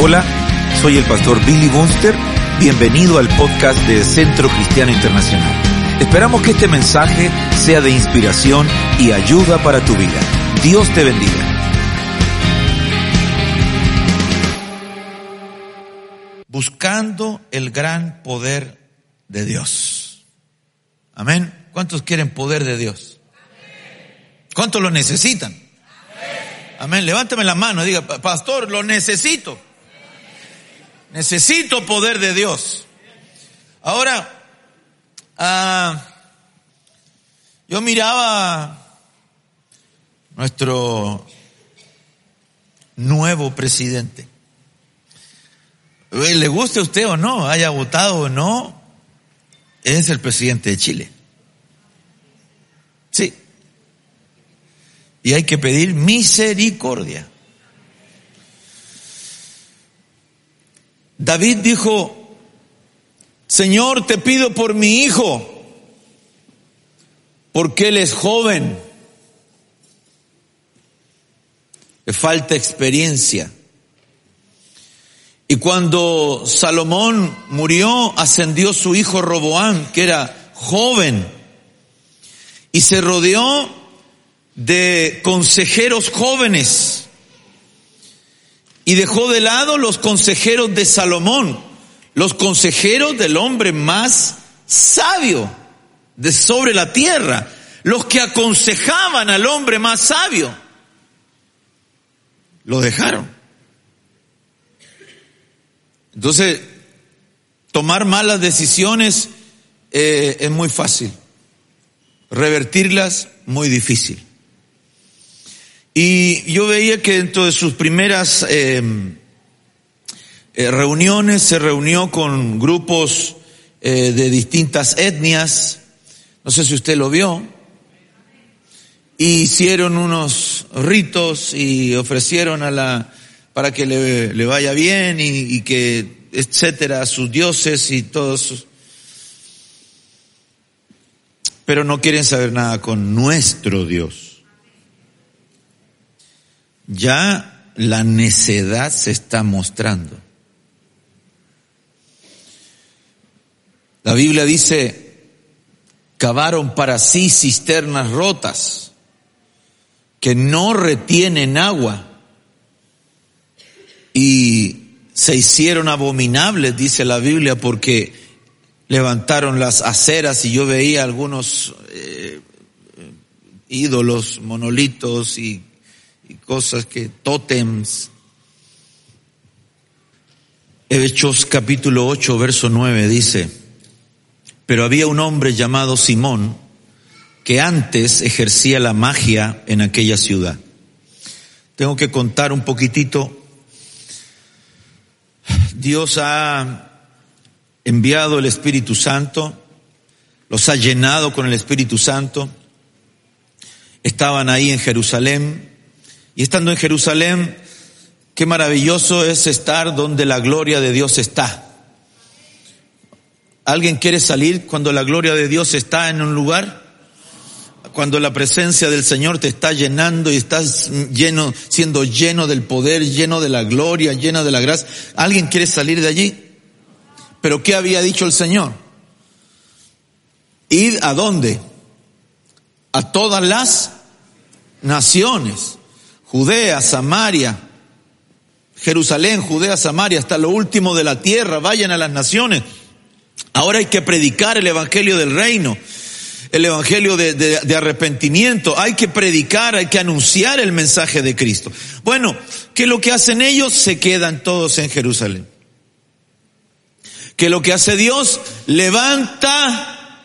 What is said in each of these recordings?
Hola, soy el pastor Billy Bunster. Bienvenido al podcast de Centro Cristiano Internacional. Esperamos que este mensaje sea de inspiración y ayuda para tu vida. Dios te bendiga. Buscando el gran poder de Dios. Amén. ¿Cuántos quieren poder de Dios? ¿Cuántos lo necesitan? Amén. Levántame la mano diga, pastor, lo necesito. Necesito poder de Dios. Ahora, ah, yo miraba nuestro nuevo presidente. Le guste a usted o no, haya votado o no, es el presidente de Chile. Sí. Y hay que pedir misericordia. David dijo, Señor, te pido por mi hijo, porque él es joven, le falta experiencia. Y cuando Salomón murió, ascendió su hijo Roboán, que era joven, y se rodeó de consejeros jóvenes y dejó de lado los consejeros de Salomón, los consejeros del hombre más sabio de sobre la tierra, los que aconsejaban al hombre más sabio. Lo dejaron. Entonces, tomar malas decisiones eh, es muy fácil, revertirlas muy difícil. Y yo veía que dentro de sus primeras eh, eh, reuniones se reunió con grupos eh, de distintas etnias, no sé si usted lo vio, hicieron unos ritos y ofrecieron a la, para que le, vaya bien y, que, etcétera, a sus dioses y todos pero no quieren saber nada con nuestro Dios ya la necedad se está mostrando. La Biblia dice, cavaron para sí cisternas rotas que no retienen agua y se hicieron abominables, dice la Biblia, porque levantaron las aceras y yo veía algunos eh, ídolos, monolitos y y cosas que tótems. Hechos capítulo 8, verso 9 dice, pero había un hombre llamado Simón que antes ejercía la magia en aquella ciudad. Tengo que contar un poquitito. Dios ha enviado el Espíritu Santo, los ha llenado con el Espíritu Santo. Estaban ahí en Jerusalén, y estando en Jerusalén, qué maravilloso es estar donde la gloria de Dios está. ¿Alguien quiere salir cuando la gloria de Dios está en un lugar? Cuando la presencia del Señor te está llenando y estás lleno, siendo lleno del poder, lleno de la gloria, lleno de la gracia. ¿Alguien quiere salir de allí? Pero ¿qué había dicho el Señor? ¿Ir a dónde? A todas las naciones. Judea, Samaria, Jerusalén, Judea, Samaria, hasta lo último de la tierra, vayan a las naciones. Ahora hay que predicar el Evangelio del reino, el Evangelio de, arrepentimiento, hay que predicar, hay que anunciar el mensaje de Cristo. Bueno, ¿qué es lo que hacen ellos? Se quedan todos en Jerusalén. ¿Qué lo que hace Dios? Levanta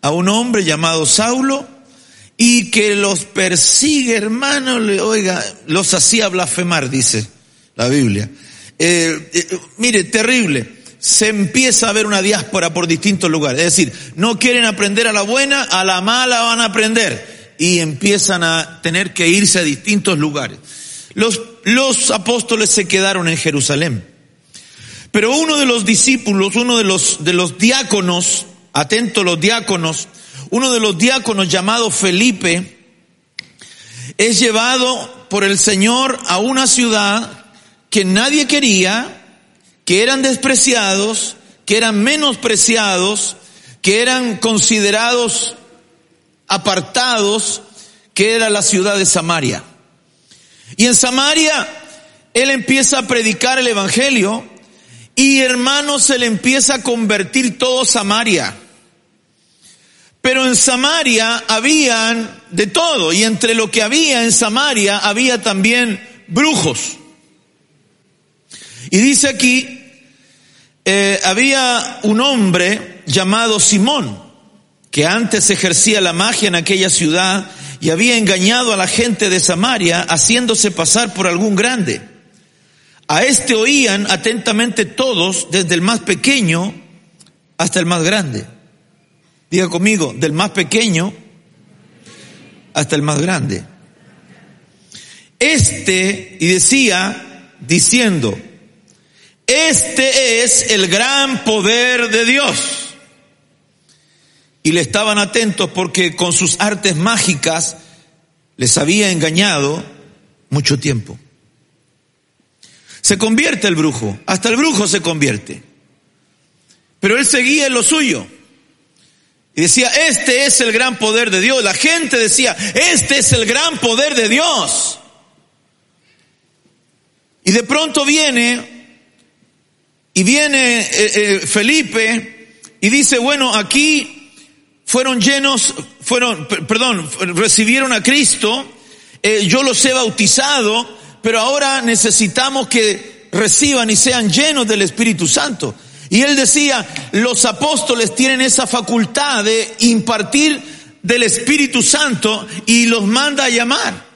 a un hombre llamado Saulo, y que los persigue, hermano, oiga, los hacía blasfemar, dice la Biblia. Eh, eh, mire, terrible. Se empieza a ver una diáspora por distintos lugares. Es decir, no quieren aprender a la buena, a la mala van a aprender. Y empiezan a tener que irse a distintos lugares. Los, los apóstoles se quedaron en Jerusalén. Pero uno de los discípulos, uno de los, de los diáconos, atento los diáconos, uno de los diáconos llamado Felipe, es llevado por el Señor a una ciudad que nadie quería, que eran despreciados, que eran menospreciados, que eran considerados apartados, que era la ciudad de Samaria. Y en Samaria él empieza a predicar el Evangelio y hermanos se le empieza a convertir todo Samaria. Pero en Samaria habían de todo y entre lo que había en Samaria había también brujos. Y dice aquí, eh, había un hombre llamado Simón, que antes ejercía la magia en aquella ciudad y había engañado a la gente de Samaria haciéndose pasar por algún grande. A este oían atentamente todos, desde el más pequeño hasta el más grande. Diga conmigo, del más pequeño hasta el más grande. Este, y decía, diciendo, este es el gran poder de Dios. Y le estaban atentos porque con sus artes mágicas les había engañado mucho tiempo. Se convierte el brujo, hasta el brujo se convierte. Pero él seguía en lo suyo. Y decía, este es el gran poder de Dios. La gente decía, este es el gran poder de Dios. Y de pronto viene, y viene eh, eh, Felipe y dice, bueno, aquí fueron llenos, fueron, perdón, recibieron a Cristo, eh, yo los he bautizado, pero ahora necesitamos que reciban y sean llenos del Espíritu Santo. Y él decía, los apóstoles tienen esa facultad de impartir del Espíritu Santo y los manda a llamar.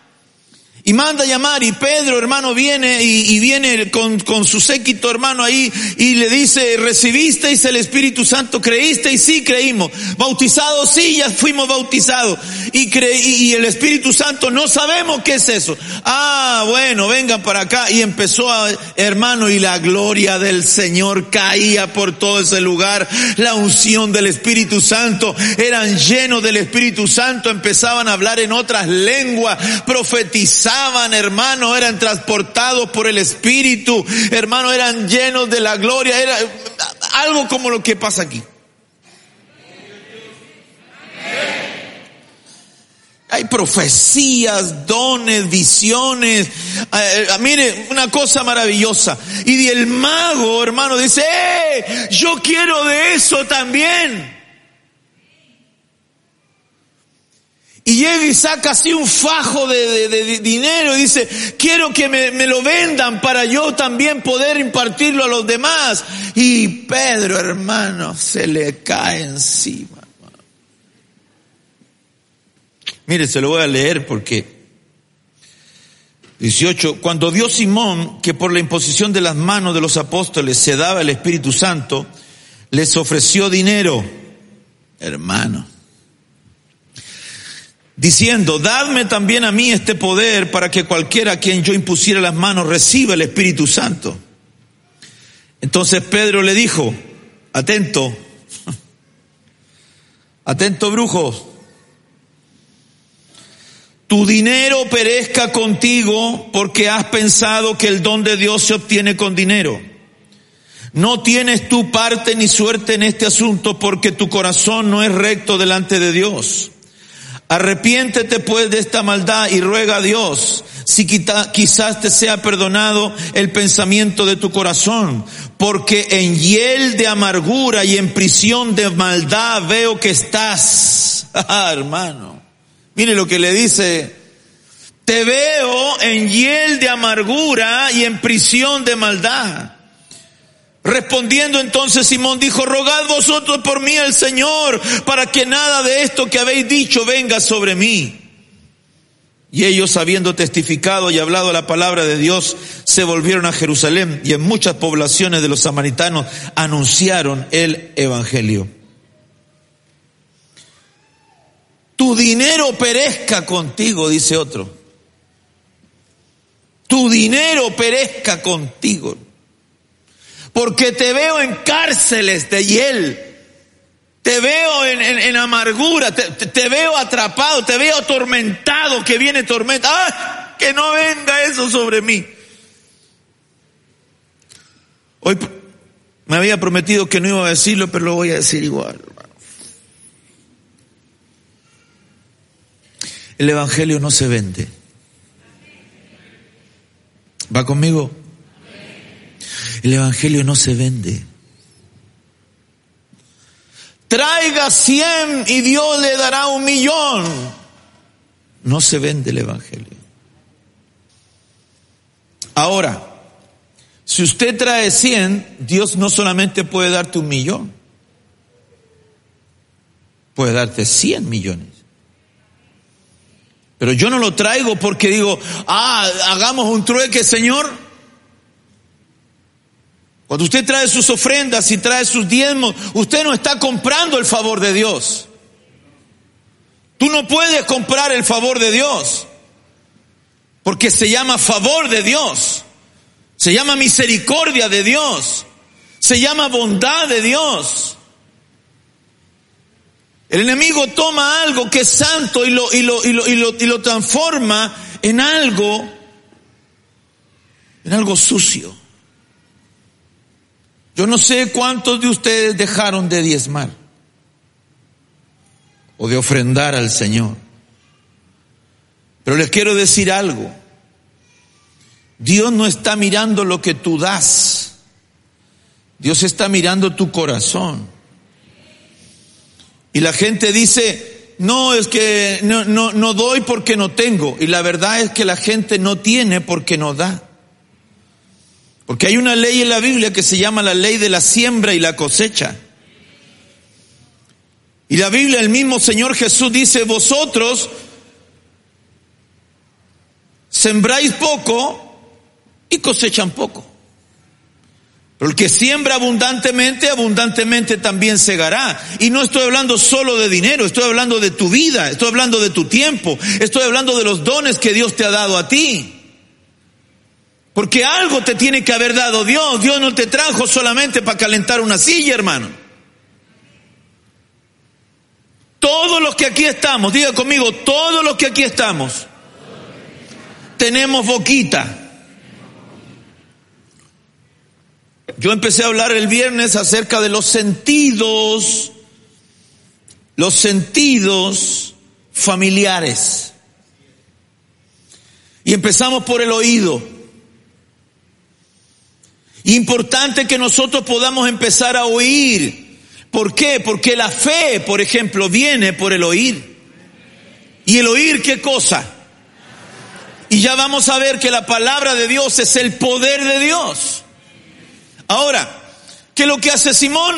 Y manda a llamar y Pedro, hermano, viene y, viene con, con, su séquito, hermano, ahí y le dice, recibisteis el Espíritu Santo, creísteis, sí creímos, bautizados, sí, ya fuimos bautizados. Y, y el Espíritu Santo, no sabemos qué es eso. Ah, bueno, vengan para acá. Y empezó a, hermano, y la gloria del Señor caía por todo ese lugar. La unción del Espíritu Santo, eran llenos del Espíritu Santo, empezaban a hablar en otras lenguas, profetizaban hermano, eran transportados por el Espíritu, hermano, eran llenos de la gloria, era algo como lo que pasa aquí. Hay profecías, dones, visiones. Eh, eh, mire, una cosa maravillosa. Y el mago, hermano, dice, ¡eh! Yo quiero de eso también. Y llega y saca así un fajo de, dinero y dice, quiero que me, lo vendan para yo también poder impartirlo a los demás. Y Pedro, hermano, se le cae encima. Mire, se lo voy a leer porque 18. Cuando vio Simón que por la imposición de las manos de los apóstoles se daba el Espíritu Santo, les ofreció dinero. Hermano diciendo, dadme también a mí este poder para que cualquiera a quien yo impusiera las manos reciba el Espíritu Santo. Entonces Pedro le dijo, atento, atento brujo, tu dinero perezca contigo porque has pensado que el don de Dios se obtiene con dinero. No tienes tu parte ni suerte en este asunto porque tu corazón no es recto delante de Dios. Arrepiéntete pues de esta maldad y ruega a Dios si quizás te sea perdonado el pensamiento de tu corazón, porque en hiel de amargura y en prisión de maldad veo que estás. Ah, hermano, mire lo que le dice, te veo en hiel de amargura y en prisión de maldad. Respondiendo entonces Simón dijo, rogad vosotros por mí al Señor para que nada de esto que habéis dicho venga sobre mí. Y ellos, habiendo testificado y hablado la palabra de Dios, se volvieron a Jerusalén y en muchas poblaciones de los samaritanos anunciaron el Evangelio. Tu dinero perezca contigo, dice otro. Tu dinero perezca contigo porque te veo en cárceles de hiel. Te veo en, amargura, te, veo atrapado, te veo atormentado, que viene tormenta. ¡Ah! Que no venga eso sobre mí. Hoy me había prometido que no iba a decirlo, pero lo voy a decir igual, hermano. El Evangelio no se vende. ¿Va conmigo? El Evangelio no se vende. Traiga cien y Dios le dará un millón. No se vende el Evangelio. Ahora, si usted trae cien, Dios no solamente puede darte un millón, puede darte cien millones. Pero yo no lo traigo porque digo, ah, hagamos un trueque, Señor. Cuando usted trae sus ofrendas y trae sus diezmos, usted no está comprando el favor de Dios. Tú no puedes comprar el favor de Dios. Porque se llama favor de Dios. Se llama misericordia de Dios. Se llama bondad de Dios. El enemigo toma algo que es santo y lo, y lo, y lo, y lo, y lo transforma en algo, en algo sucio. Yo no sé cuántos de ustedes dejaron de diezmar o de ofrendar al Señor. Pero les quiero decir algo. Dios no está mirando lo que tú das. Dios está mirando tu corazón. Y la gente dice, no, es que no, no, no doy porque no tengo. Y la verdad es que la gente no tiene porque no da. Porque hay una ley en la Biblia que se llama la ley de la siembra y la cosecha. Y la Biblia, el mismo Señor Jesús dice, vosotros sembráis poco y cosechan poco. Pero el que siembra abundantemente, abundantemente también segará. Y no estoy hablando solo de dinero, estoy hablando de tu vida, estoy hablando de tu tiempo, estoy hablando de los dones que Dios te ha dado a ti. Porque algo te tiene que haber dado Dios. Dios no te trajo solamente para calentar una silla, hermano. Todos los que aquí estamos, diga conmigo, todos los que aquí estamos, tenemos boquita. Yo empecé a hablar el viernes acerca de los sentidos, los sentidos familiares. Y empezamos por el oído. Importante que nosotros podamos empezar a oír. ¿Por qué? Porque la fe, por ejemplo, viene por el oír. ¿Y el oír qué cosa? Y ya vamos a ver que la palabra de Dios es el poder de Dios. Ahora, ¿qué lo que hace Simón?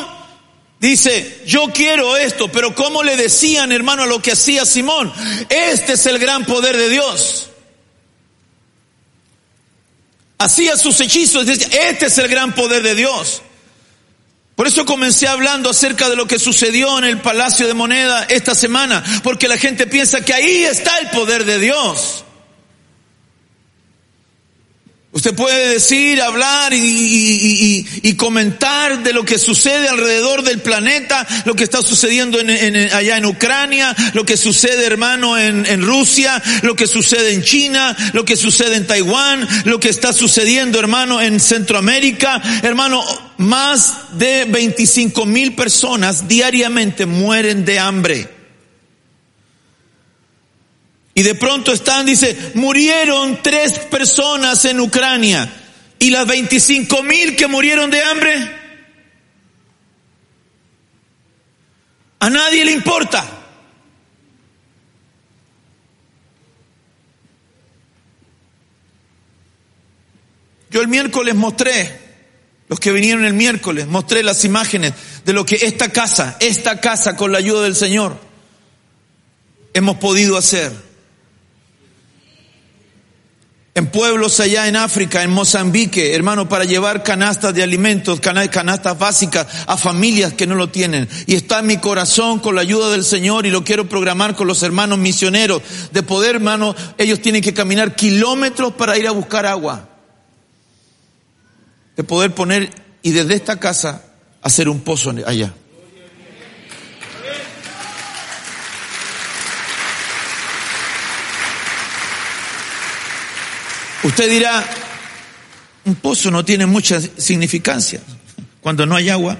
Dice, yo quiero esto, pero ¿cómo le decían, hermano, a lo que hacía Simón? Este es el gran poder de Dios hacía sus hechizos. Este es el gran poder de Dios. Por eso comencé hablando acerca de lo que sucedió en el Palacio de Moneda esta semana, porque la gente piensa que ahí está el poder de Dios. Usted puede decir, hablar y, comentar de lo que sucede alrededor del planeta, lo que está sucediendo allá en Ucrania, lo que sucede hermano en, en Rusia, lo que sucede en China, lo que sucede en Taiwán, lo que está sucediendo hermano en Centroamérica. Hermano, más de 25 mil personas diariamente mueren de hambre. Y de pronto están, dice, murieron tres personas en Ucrania. ¿Y las 25 mil que murieron de hambre? A nadie le importa. Yo el miércoles mostré, los que vinieron el miércoles, mostré las imágenes de lo que esta casa, esta casa con la ayuda del Señor, hemos podido hacer en pueblos allá en África, en Mozambique, hermano, para llevar canastas de alimentos, canastas básicas a familias que no lo tienen. Y está en mi corazón con la ayuda del Señor y lo quiero programar con los hermanos misioneros, de poder, hermano, ellos tienen que caminar kilómetros para ir a buscar agua. De poder poner y desde esta casa hacer un pozo allá. Usted dirá, Un pozo no tiene mucha significancia. Cuando no hay agua,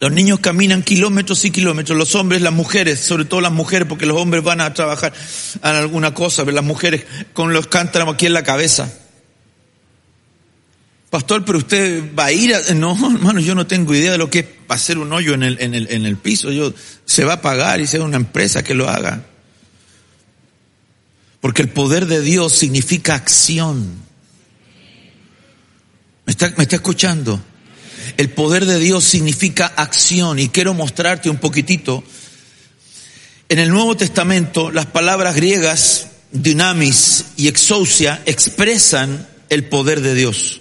los niños caminan kilómetros y kilómetros, los hombres, las mujeres, sobre todo las mujeres, porque los hombres van a trabajar en alguna cosa, las mujeres con los cántaros aquí en la cabeza. Pastor, pero usted va a ir a... No, hermano, yo no tengo idea de lo que es hacer un hoyo en el, en el, en el piso. Yo, se va a pagar y sea una empresa que lo haga. Porque el poder de Dios significa acción. ¿Me está, me está escuchando? El poder de Dios significa acción y quiero mostrarte un poquitito. En el Nuevo Testamento las palabras griegas dynamis y exousia expresan el poder de Dios.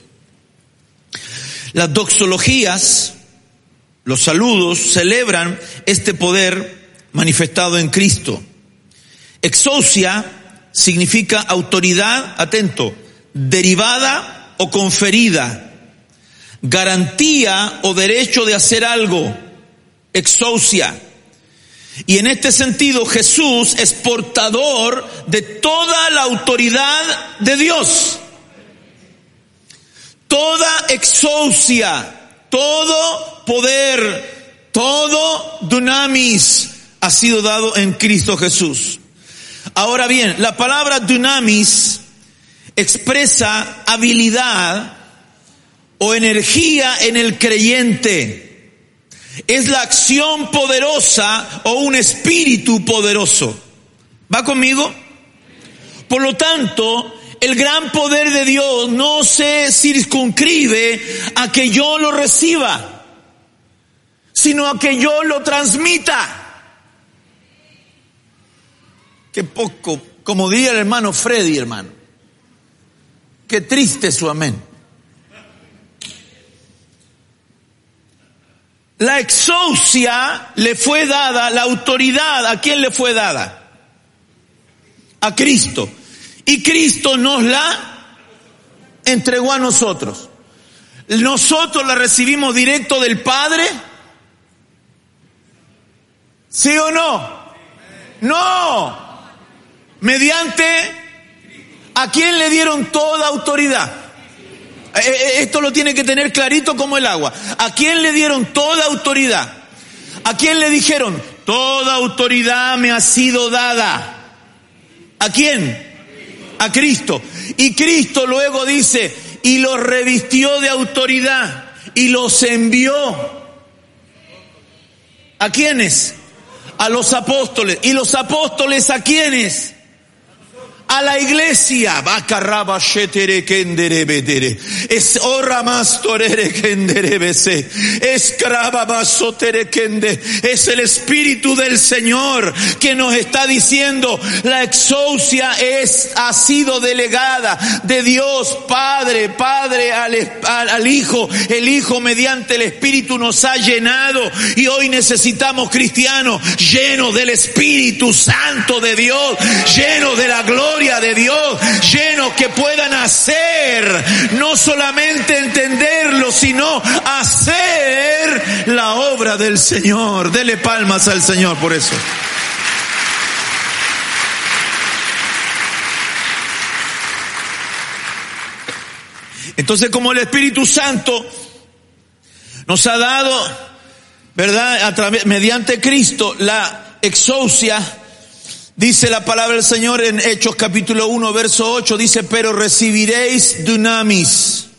Las doxologías, los saludos, celebran este poder manifestado en Cristo. Exousia significa autoridad, atento, derivada o conferida garantía o derecho de hacer algo, exousia. Y en este sentido Jesús es portador de toda la autoridad de Dios. Toda exousia, todo poder, todo dunamis ha sido dado en Cristo Jesús. Ahora bien, la palabra dunamis expresa habilidad, o energía en el creyente. Es la acción poderosa o un espíritu poderoso. ¿Va conmigo? Por lo tanto, el gran poder de Dios no se circunscribe a que yo lo reciba, sino a que yo lo transmita. Qué poco, como diría el hermano Freddy, hermano. Qué triste su amén. La exousia le fue dada, la autoridad, ¿a quién le fue dada? A Cristo. Y Cristo nos la entregó a nosotros. Nosotros la recibimos directo del Padre. ¿Sí o no? No. Mediante a quién le dieron toda autoridad. Eh, eh, esto lo tiene que tener clarito como el agua. ¿A quién le dieron toda autoridad? ¿A quién le dijeron, toda autoridad me ha sido dada? ¿A quién? A Cristo. Y Cristo luego dice, y los revistió de autoridad y los envió. ¿A quiénes? A los apóstoles. ¿Y los apóstoles a quiénes? A la iglesia. Es Es el Espíritu del Señor que nos está diciendo la exousia es, ha sido delegada de Dios Padre, Padre al, al Hijo, el Hijo mediante el Espíritu nos ha llenado y hoy necesitamos cristianos llenos del Espíritu Santo de Dios, llenos de la gloria de Dios, llenos que puedan hacer, no solamente entenderlo, sino hacer la obra del Señor. Dele palmas al Señor por eso. Entonces, como el Espíritu Santo nos ha dado, ¿verdad? A través, mediante Cristo, la exousia, Dice la palabra del Señor en Hechos capítulo 1, verso 8, dice, pero recibiréis dunamis.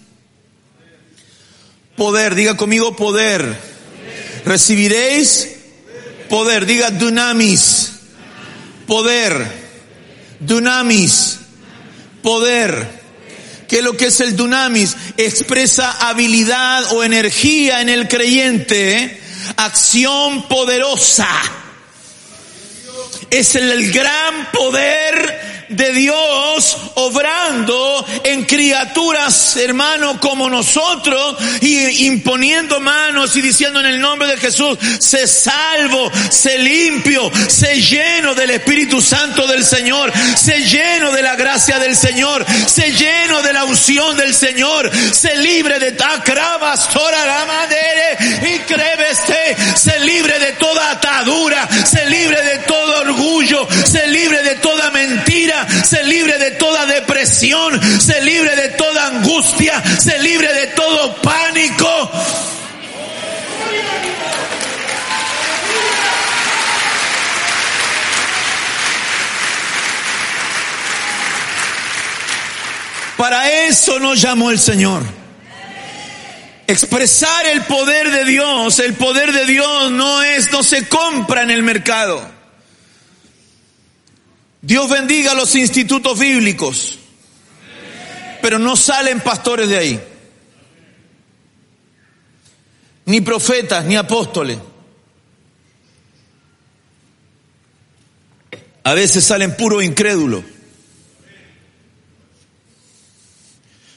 Poder, diga conmigo poder. Recibiréis poder, diga dunamis. Poder. Dunamis. Poder. ¿Qué es lo que es el dunamis? Expresa habilidad o energía en el creyente, ¿eh? acción poderosa es el gran poder de Dios obrando en criaturas, hermano, como nosotros, y imponiendo manos y diciendo en el nombre de Jesús, se salvo, se limpio, se lleno del Espíritu Santo del Señor, se lleno de la gracia del Señor, se lleno de la unción del Señor, se libre de tacrabas, y creveste, se libre de toda atadura, se libre de todo orgullo, se libre de toda mentira, se libre de toda depresión se libre de toda angustia, se libre de todo pánico. Para eso nos llamó el Señor. Expresar el poder de Dios, el poder de Dios no es, no se compra en el mercado. Dios bendiga los institutos bíblicos, pero no salen pastores de ahí, ni profetas, ni apóstoles. A veces salen puro incrédulos.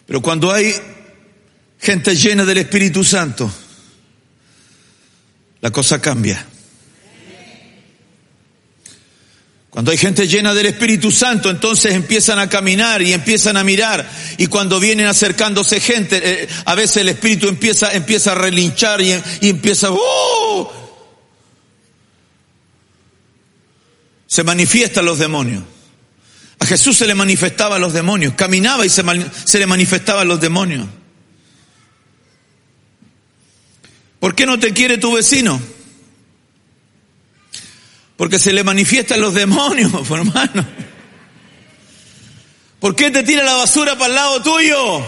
Pero cuando hay gente llena del Espíritu Santo, la cosa cambia. Cuando hay gente llena del Espíritu Santo, entonces empiezan a caminar y empiezan a mirar. Y cuando vienen acercándose gente, eh, a veces el Espíritu empieza, empieza a relinchar y, empieza, ¡oh! Se manifiestan los demonios. A Jesús se le manifestaban los demonios, caminaba y se, se le manifestaban los demonios. ¿Por qué no te quiere tu vecino? Porque se le manifiestan los demonios, hermano. ¿Por qué te tira la basura para el lado tuyo?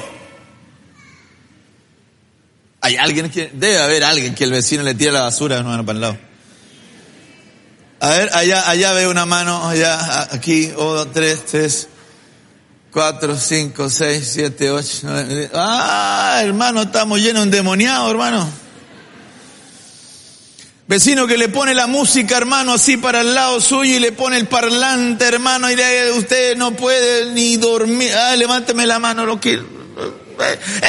Hay alguien que, debe haber alguien que el vecino le tira la basura, hermano, para el lado. A ver, allá, allá veo una mano, allá, aquí, uno, tres, tres, cuatro, cinco, seis, siete, ocho, nueve. Ah, hermano, estamos llenos de endemoniados, hermano. Vecino que le pone la música, hermano, así para el lado suyo y le pone el parlante, hermano, y de usted no puede ni dormir. Ah, levánteme la mano, lo que.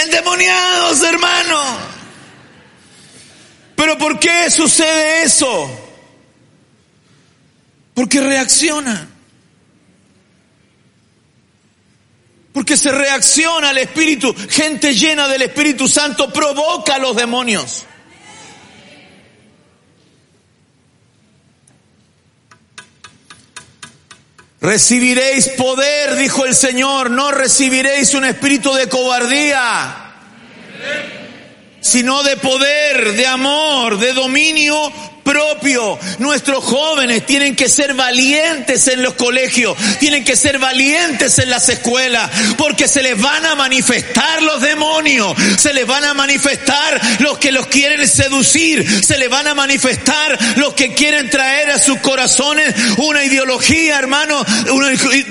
Endemoniados, hermano. Pero ¿por qué sucede eso? Porque reacciona. Porque se reacciona al Espíritu. Gente llena del Espíritu Santo provoca a los demonios. Recibiréis poder, dijo el Señor, no recibiréis un espíritu de cobardía, sino de poder, de amor, de dominio propio. Nuestros jóvenes tienen que ser valientes en los colegios, tienen que ser valientes en las escuelas, porque se les van a manifestar los demonios, se les van a manifestar los que los quieren seducir, se les van a manifestar los que quieren traer a sus corazones una ideología, hermano, una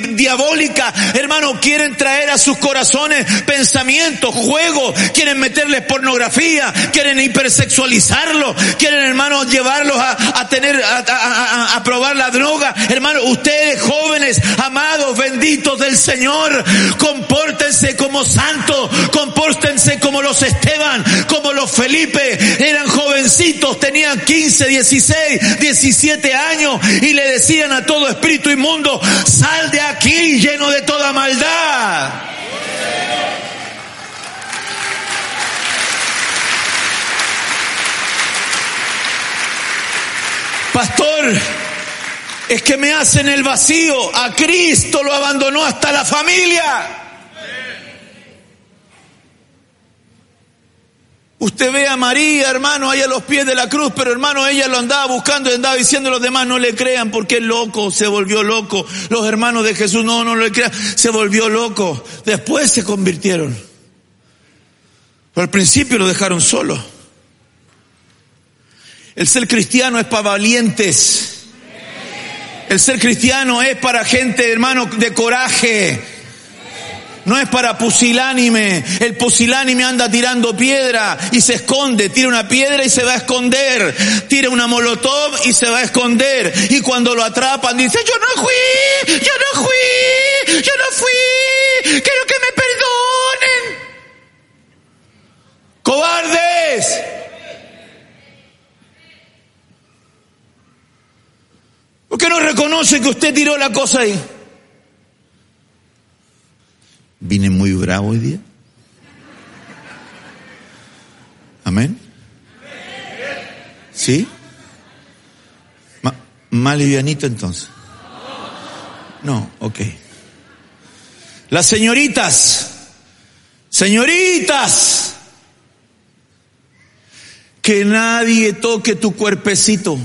diabólica, hermano, quieren traer a sus corazones pensamientos, juegos, quieren meterles pornografía, quieren hipersexualizarlo, quieren, hermano, a, tener, a, probar la droga. Hermano, ustedes jóvenes, amados, benditos del Señor, compórtense como santos, compórtense como los Esteban, como los Felipe. Eran jovencitos, tenían 15, 16, 17 años y le decían a todo espíritu inmundo, sal de aquí lleno de toda maldad. Pastor, es que me hacen el vacío. A Cristo lo abandonó hasta la familia. Usted ve a María, hermano, ahí a los pies de la cruz, pero hermano, ella lo andaba buscando y andaba diciendo a los demás, no le crean porque es loco, se volvió loco. Los hermanos de Jesús, no, no le crean, se volvió loco. Después se convirtieron. Pero al principio lo dejaron solo. El ser cristiano es para valientes. El ser cristiano es para gente, hermano, de coraje. No es para pusilánime. El pusilánime anda tirando piedra y se esconde. Tira una piedra y se va a esconder. Tira una molotov y se va a esconder. Y cuando lo atrapan dice, yo no fui, yo no fui, yo no fui. Quiero que me perdonen. Cobardes. ¿Por qué no reconoce que usted tiró la cosa ahí? Vine muy bravo hoy día. Amén. ¿Sí? más livianito entonces. No, ok. Las señoritas, señoritas, que nadie toque tu cuerpecito.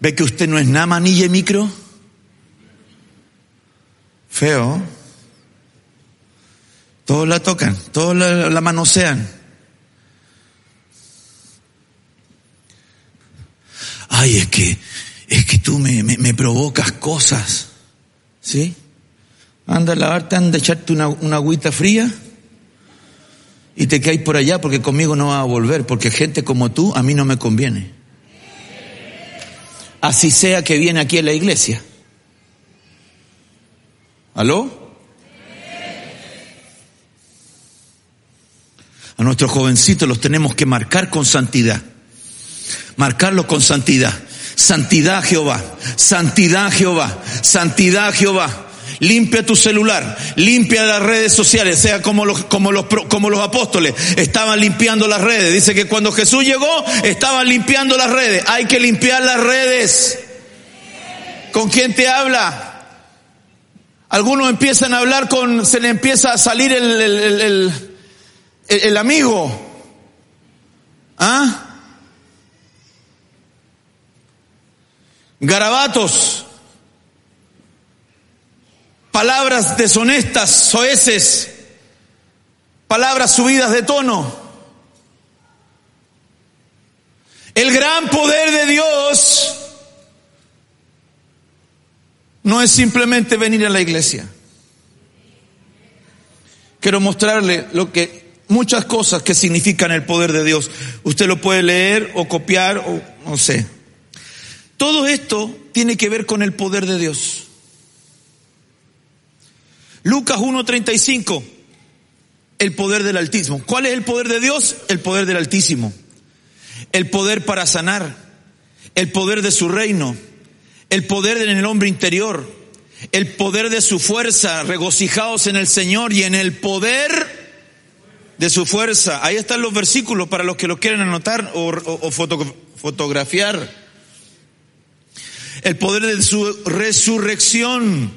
¿Ve que usted no es nada manilla micro? Feo. Todos la tocan, todos la, manosean. Ay, es que, es que tú me, me, provocas cosas. ¿Sí? Anda a lavarte, anda a echarte una, una agüita fría y te caes por allá porque conmigo no va a volver, porque gente como tú a mí no me conviene. Así sea que viene aquí a la iglesia. ¿Aló? A nuestros jovencitos los tenemos que marcar con santidad. Marcarlos con santidad. Santidad Jehová. Santidad Jehová. Santidad Jehová. Limpia tu celular, limpia las redes sociales, sea como los, como los, como los apóstoles estaban limpiando las redes. Dice que cuando Jesús llegó, estaban limpiando las redes. Hay que limpiar las redes. ¿Con quién te habla? Algunos empiezan a hablar con, se le empieza a salir el, el, el, el amigo. ¿Ah? Garabatos palabras deshonestas, soeces, palabras subidas de tono. El gran poder de Dios no es simplemente venir a la iglesia. Quiero mostrarle lo que muchas cosas que significan el poder de Dios. Usted lo puede leer o copiar o no sé. Todo esto tiene que ver con el poder de Dios. Lucas 1.35, el poder del Altísimo. ¿Cuál es el poder de Dios? El poder del Altísimo. El poder para sanar, el poder de su reino, el poder en el hombre interior, el poder de su fuerza, regocijados en el Señor y en el poder de su fuerza. Ahí están los versículos para los que lo quieren anotar o, fotografiar. El poder de su resurrección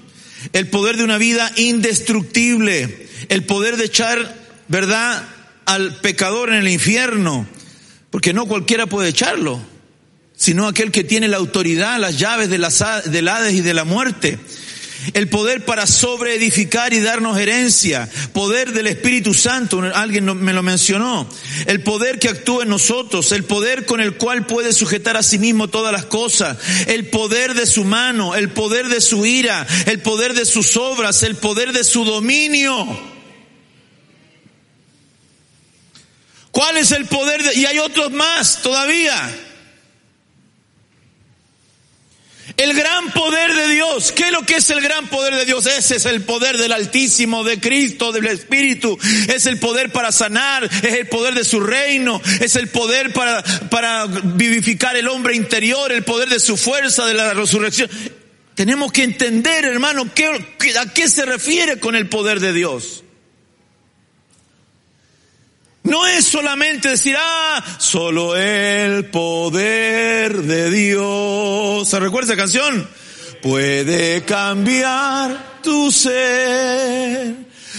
el poder de una vida indestructible, el poder de echar, ¿verdad?, al pecador en el infierno, porque no cualquiera puede echarlo, sino aquel que tiene la autoridad, las llaves del Hades y de la muerte el poder para sobreedificar y darnos herencia, poder del Espíritu Santo, alguien me lo mencionó, el poder que actúa en nosotros, el poder con el cual puede sujetar a sí mismo todas las cosas, el poder de su mano, el poder de su ira, el poder de sus obras, el poder de su dominio. ¿Cuál es el poder? De, y hay otros más todavía. El gran poder de Dios. ¿Qué es lo que es el gran poder de Dios? Ese es el poder del Altísimo, de Cristo, del Espíritu. Es el poder para sanar, es el poder de su reino, es el poder para, para vivificar el hombre interior, el poder de su fuerza, de la resurrección. Tenemos que entender, hermano, ¿qué, a qué se refiere con el poder de Dios. No es solamente decir, ah, solo el poder de Dios. ¿Se recuerda esa canción? Puede cambiar tu ser.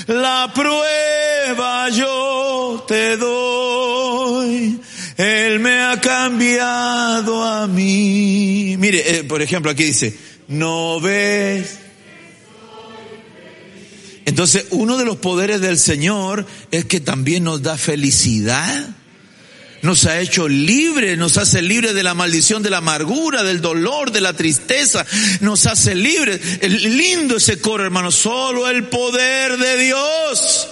La prueba yo te doy. Él me ha cambiado a mí. Mire, eh, por ejemplo, aquí dice, no ves entonces, uno de los poderes del Señor es que también nos da felicidad. Nos ha hecho libres, nos hace libres de la maldición, de la amargura, del dolor, de la tristeza. Nos hace libres. El lindo ese coro, hermano. Solo el poder de Dios.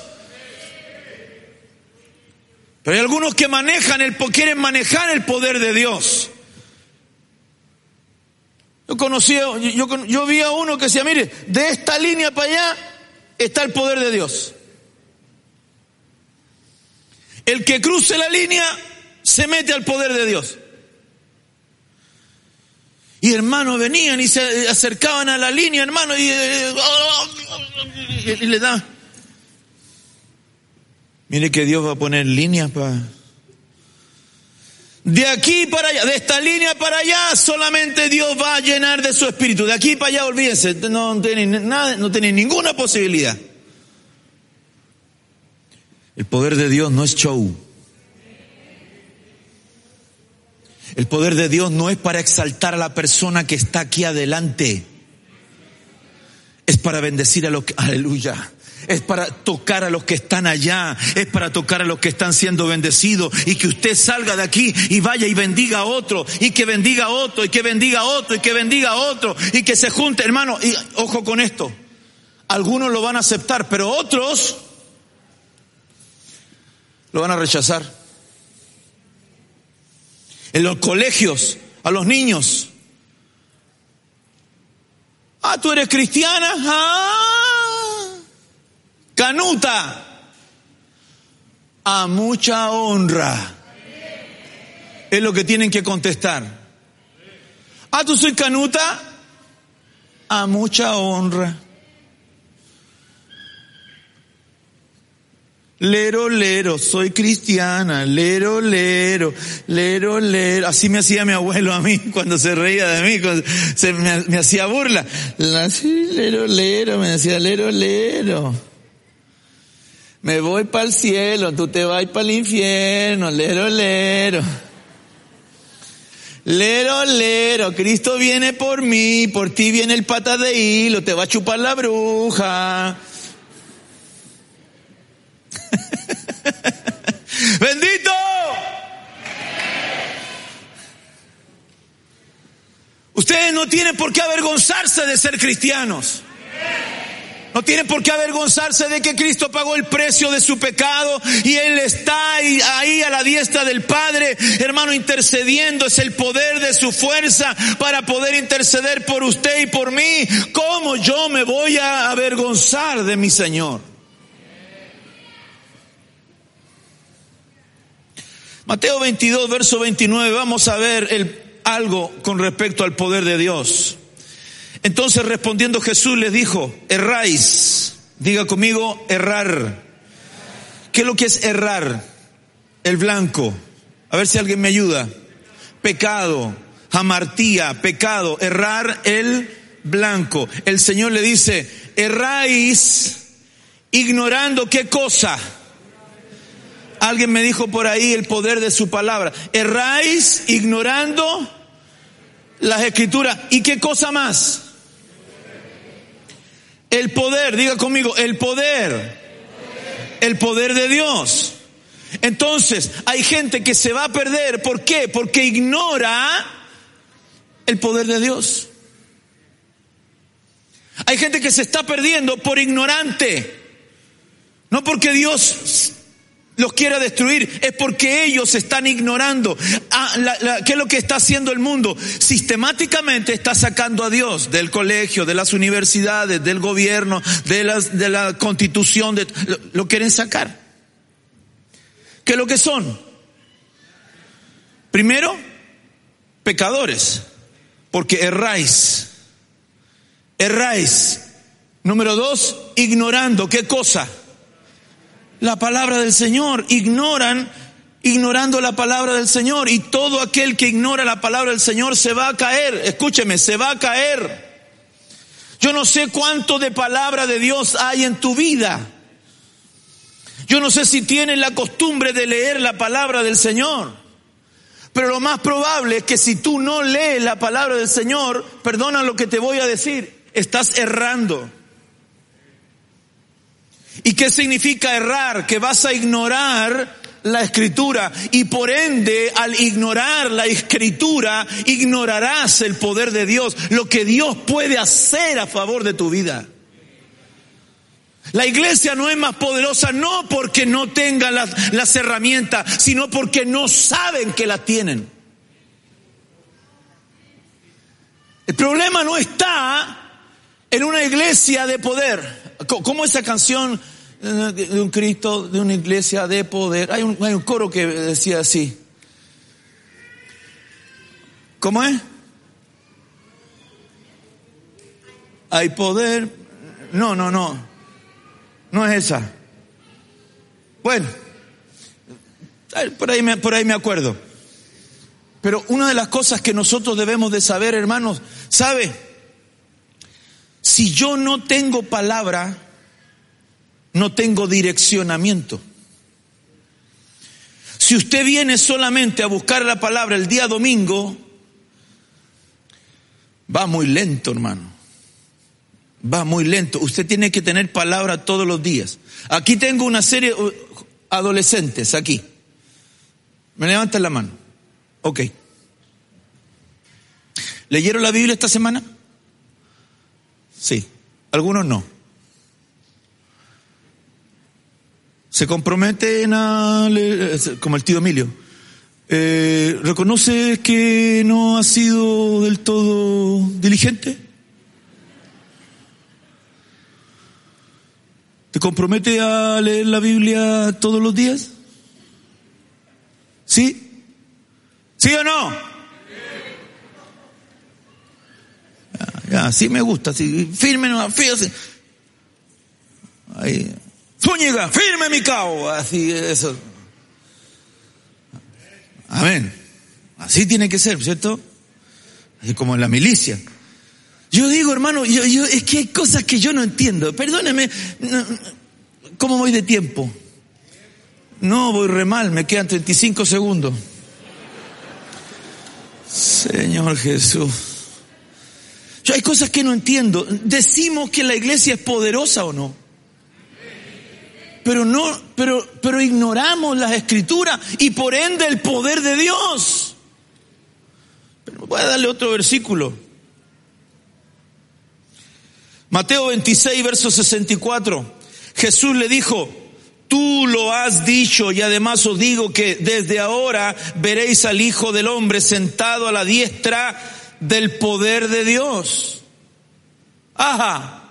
Pero hay algunos que manejan el, quieren manejar el poder de Dios. Yo conocí, yo, yo vi a uno que decía, mire, de esta línea para allá está el poder de Dios. El que cruce la línea se mete al poder de Dios. Y hermanos venían y se acercaban a la línea, hermano, y, le da. Mire que Dios va a poner líneas para... De aquí para allá, de esta línea para allá, solamente Dios va a llenar de su espíritu. De aquí para allá, olvídense, no tienen nada, no tienen ninguna posibilidad. El poder de Dios no es show. El poder de Dios no es para exaltar a la persona que está aquí adelante. Es para bendecir a los que, aleluya. Es para tocar a los que están allá, es para tocar a los que están siendo bendecidos y que usted salga de aquí y vaya y bendiga a otro y que bendiga a otro y que bendiga a otro y que bendiga a otro y que se junte, hermano, y ojo con esto. Algunos lo van a aceptar, pero otros lo van a rechazar. En los colegios, a los niños. Ah, tú eres cristiana. Ah, canuta. A mucha honra. Es lo que tienen que contestar. Ah, tú soy canuta. A mucha honra. Lero, lero, soy cristiana, lero, lero, lero, lero. Así me hacía mi abuelo a mí cuando se reía de mí, se me, hacía burla. Así, lero, lero, me decía lero, lero. Me voy para el cielo, tú te vas para el infierno, lero, lero. Lero, lero, Cristo viene por mí, por ti viene el pata de hilo, te va a chupar la bruja. Bendito. Ustedes no tienen por qué avergonzarse de ser cristianos. No tienen por qué avergonzarse de que Cristo pagó el precio de su pecado y Él está ahí, ahí, a la diestra del Padre, hermano, intercediendo. Es el poder de su fuerza para poder interceder por usted y por mí. ¿Cómo yo me voy a avergonzar de mi Señor? Mateo 22, verso 29, vamos a ver el, algo con respecto al poder de Dios. Entonces respondiendo Jesús les dijo, erráis, diga conmigo, errar. ¿Qué es lo que es errar? El blanco. A ver si alguien me ayuda. Pecado, jamartía, pecado, errar el blanco. El Señor le dice, erráis ignorando qué cosa Alguien me dijo por ahí el poder de su palabra. Erráis ignorando las escrituras. ¿Y qué cosa más? El poder, diga conmigo, el poder. El poder de Dios. Entonces, hay gente que se va a perder. ¿Por qué? Porque ignora el poder de Dios. Hay gente que se está perdiendo por ignorante. No porque Dios los quiera destruir, es porque ellos están ignorando. Ah, ¿Qué es lo que está haciendo el mundo? Sistemáticamente está sacando a Dios del colegio, de las universidades, del gobierno, de, la constitución, de, lo, quieren sacar. ¿Qué es lo que son? Primero, pecadores, porque erráis. Erráis. Número dos, ignorando. ¿Qué cosa? La palabra del Señor, ignoran ignorando la palabra del Señor y todo aquel que ignora la palabra del Señor se va a caer, escúcheme, se va a caer. Yo no sé cuánto de palabra de Dios hay en tu vida. Yo no sé si tienes la costumbre de leer la palabra del Señor. Pero lo más probable es que si tú no lees la palabra del Señor, perdona lo que te voy a decir, estás errando. ¿Y qué significa errar? Que vas a ignorar la escritura y por ende al ignorar la escritura ignorarás el poder de Dios, lo que Dios puede hacer a favor de tu vida. La iglesia no es más poderosa no porque no tenga las, herramientas, sino porque no saben que las tienen. El problema no está en una iglesia de poder. ¿Cómo esa canción eh, de un Cristo, de una iglesia de poder? Hay un, coro que decía así. ¿Cómo es? Hay poder. No, no, no. No es esa. Bueno, por ahí me, por ahí me acuerdo. Pero una de las cosas que nosotros debemos de saber, hermanos, ¿sabe? Si yo no tengo palabra, no tengo direccionamiento. Si usted viene solamente a buscar la palabra el día domingo, va muy lento, hermano. Va muy lento. Usted tiene que tener palabra todos los días. Aquí tengo una serie de adolescentes, aquí. Me levantan la mano. Ok. ¿Leyeron la Biblia esta semana? Sí. Algunos no. Se comprometen a leer, como el tío Emilio. Eh, ¿Reconoce que no ha sido del todo diligente? ¿Te compromete a leer la Biblia todos los días? ¿Sí? ¿Sí o no? Ya, ya sí me gusta, sí, firme, no, fíjese. Ahí. Zúñiga, firme mi cabo, así eso. Amén. Así tiene que ser, ¿cierto? Así como en la milicia. Yo digo, hermano, yo, es que hay cosas que yo no entiendo. Perdóneme, ¿cómo voy de tiempo? No, voy re mal, me quedan 35 segundos. Señor Jesús. Hay cosas que no entiendo. Decimos que la iglesia es poderosa o no. Pero no, pero, pero ignoramos las escrituras y por ende el poder de Dios. Pero voy a darle otro versículo. Mateo 26, verso 64. Jesús le dijo, tú lo has dicho y además os digo que desde ahora veréis al Hijo del Hombre sentado a la diestra del poder de Dios. Ajá.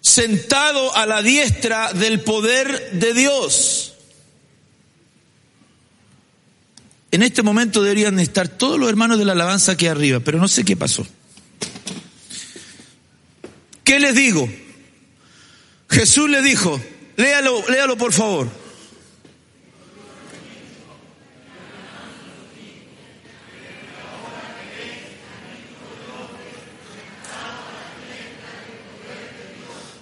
Sentado a la diestra del poder de Dios. En este momento deberían estar todos los hermanos de la alabanza aquí arriba, pero no sé qué pasó. ¿Qué les digo? Jesús le dijo, léalo, léalo por favor.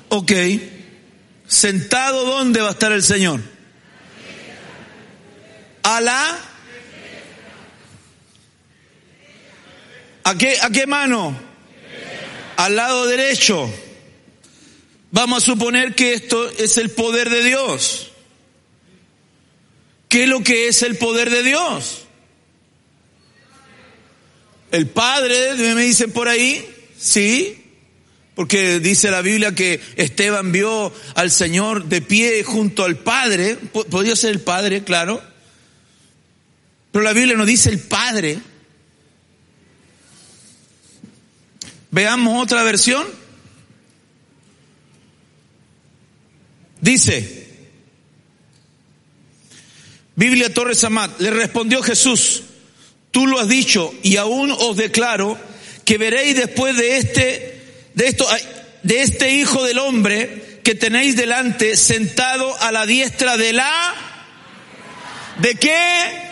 Ok. ¿Sentado dónde va a estar el Señor? A la... ¿A qué, a qué mano? al lado derecho. Vamos a suponer que esto es el poder de Dios. ¿Qué es lo que es el poder de Dios? El Padre, me dicen por ahí, sí, porque dice la Biblia que Esteban vio al Señor de pie junto al Padre, podría ser el Padre, claro, pero la Biblia no dice el Padre, Veamos otra versión. Dice, Biblia Torres Amat, le respondió Jesús, tú lo has dicho y aún os declaro que veréis después de este, de esto, de este Hijo del Hombre que tenéis delante sentado a la diestra de la, ¿de qué?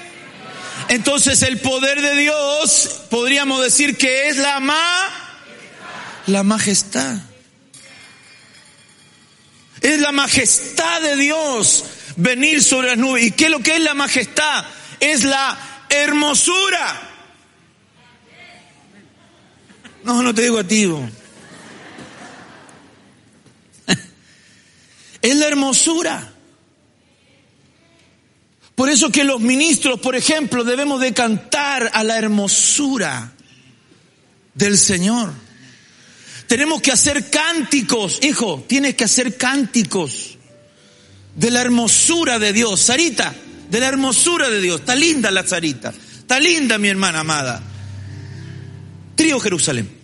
Entonces el poder de Dios podríamos decir que es la más la majestad. Es la majestad de Dios venir sobre las nubes. ¿Y qué es lo que es la majestad? Es la hermosura. No, no te digo a ti. Es la hermosura. Por eso que los ministros, por ejemplo, debemos de cantar a la hermosura del Señor. Tenemos que hacer cánticos, hijo, tienes que hacer cánticos de la hermosura de Dios. Sarita, de la hermosura de Dios. Está linda la Sarita. Está linda mi hermana amada. Trío Jerusalén.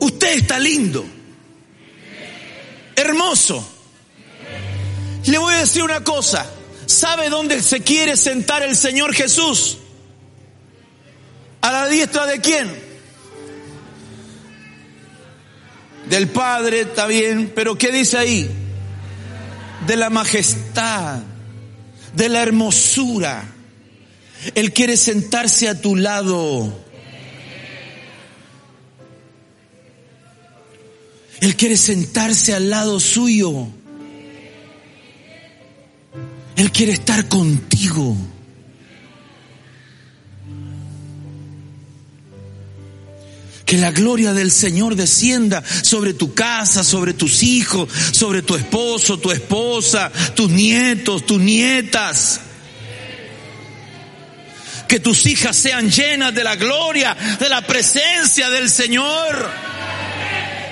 Usted está lindo. Hermoso. Le voy a decir una cosa. ¿Sabe dónde se quiere sentar el Señor Jesús? ¿A la diestra de quién? Del Padre, está bien, pero ¿qué dice ahí? de la majestad, de la hermosura. Él quiere sentarse a tu lado. Él quiere sentarse al lado suyo. Él quiere estar contigo. Que la gloria del Señor descienda sobre tu casa, sobre tus hijos, sobre tu esposo, tu esposa, tus nietos, tus nietas. Que tus hijas sean llenas de la gloria, de la presencia del Señor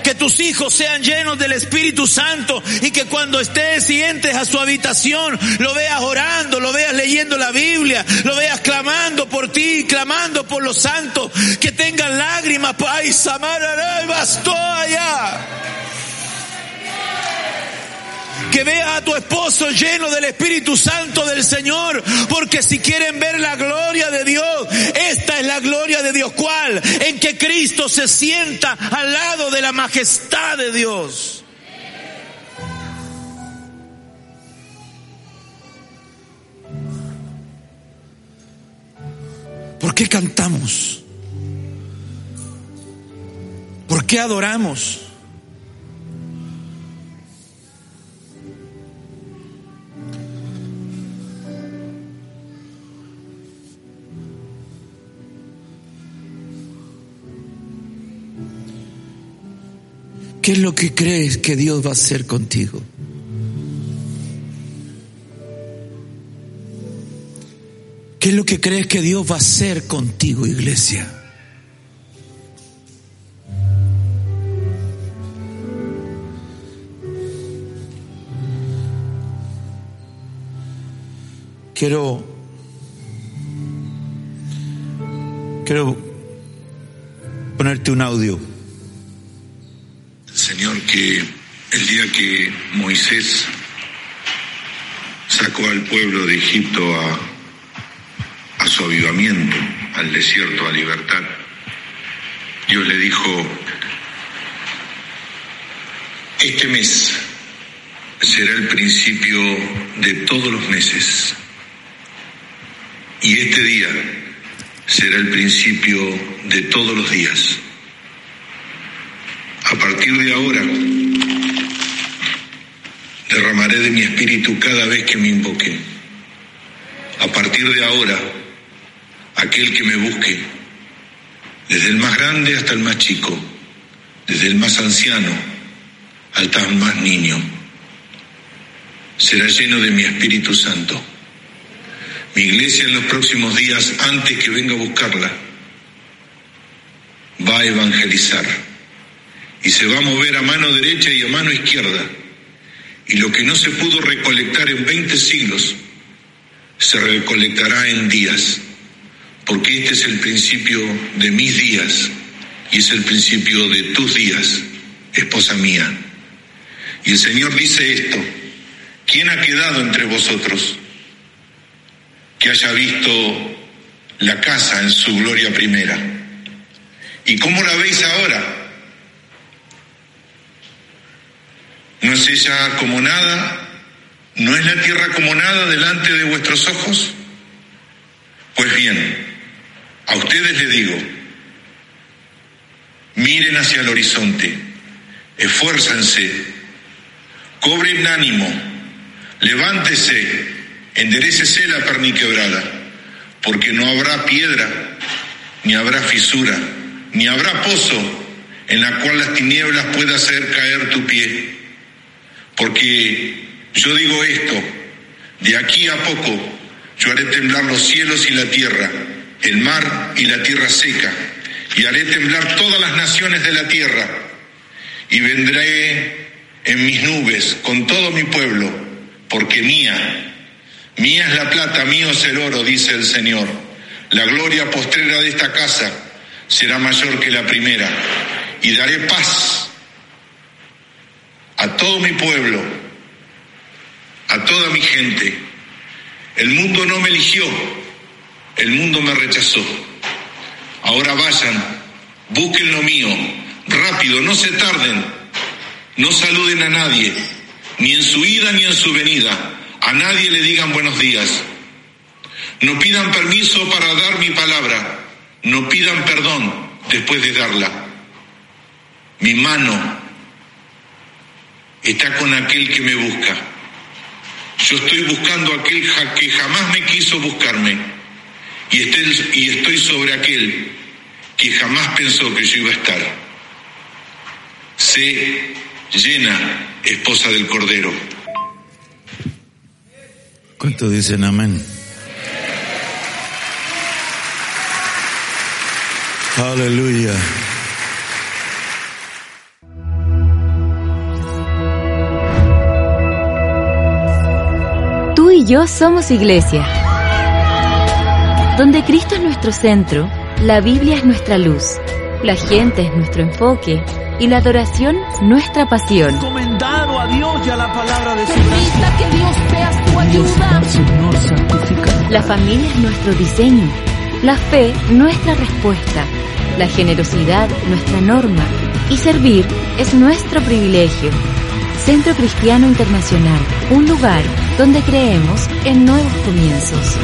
que tus hijos sean llenos del Espíritu Santo y que cuando estés y entres a su habitación lo veas orando, lo veas leyendo la Biblia, lo veas clamando por ti, clamando por los santos, que tengan lágrimas, ay, Samara, bastó allá que vea a tu esposo lleno del Espíritu Santo del Señor, porque si quieren ver la gloria de Dios, esta es la gloria de Dios. ¿Cuál? En que Cristo se sienta al lado de la majestad de Dios. ¿Por qué cantamos? ¿Por qué adoramos? ¿Qué es lo que crees que Dios va a hacer contigo? ¿Qué es lo que crees que Dios va a hacer contigo, iglesia? Quiero quiero ponerte un audio. Señor, que el día que Moisés sacó al pueblo de Egipto a, su avivamiento, al desierto, a libertad, Dios le dijo, este mes será el principio de todos los meses y este día será el principio de todos los días. A partir de ahora, de mi espíritu cada vez que me invoque. A partir de ahora, aquel que me busque, desde el más grande hasta el más chico, desde el más anciano hasta el más niño, será lleno de mi Espíritu Santo. Mi iglesia en los próximos días, antes que venga a buscarla, va a evangelizar y se va a mover a mano derecha y a mano izquierda. Y lo que no se pudo recolectar en 20 siglos, se recolectará en días, porque este es el principio de mis días y es el principio de tus días, esposa mía. Y el Señor dice esto, ¿quién ha quedado entre vosotros que haya visto la casa en su gloria primera? ¿Y cómo la veis ahora? ¿No es ella como nada? ¿No es la tierra como nada delante de vuestros ojos? Pues bien, a ustedes les digo, miren hacia el horizonte, esfuérzanse, cobren ánimo, levántese, enderecese la perniquebrada, porque no habrá piedra, ni habrá fisura, ni habrá pozo en la cual las tinieblas pueda hacer caer tu pie porque yo digo esto, de aquí a poco yo haré temblar los cielos y la tierra, el mar y la tierra seca, y haré temblar todas las naciones de la tierra, y vendré en mis nubes con todo mi pueblo, porque mía, mía es la plata, mío es el oro, dice el Señor. La gloria postrera de esta casa será mayor que la primera, y daré paz a todo mi pueblo, a toda mi gente. El mundo no me eligió, el mundo me rechazó. Ahora vayan, busquen lo mío, rápido, no se tarden, no saluden a nadie, ni en su ida ni en su venida. A nadie le digan buenos días. No pidan permiso para dar mi palabra. No pidan perdón después de darla. Mi mano está con aquel que me busca. Yo estoy buscando aquel que jamás me quiso buscarme. Y estoy, y estoy sobre aquel que jamás pensó que yo iba a estar. Sé llena, esposa del Cordero. ¿Cuánto dicen amén? Aleluya. Yo somos iglesia. Donde Cristo es nuestro centro, la Biblia es nuestra luz, la gente es nuestro enfoque y la adoración nuestra pasión. Encomendado a Dios y a la palabra de su Permita que Dios sea tu ayuda. Señor, santifica. La familia es nuestro diseño, la fe nuestra respuesta, la generosidad nuestra norma y servir es nuestro privilegio. Centro Cristiano Internacional, un lugar donde creemos en nuevos comienzos.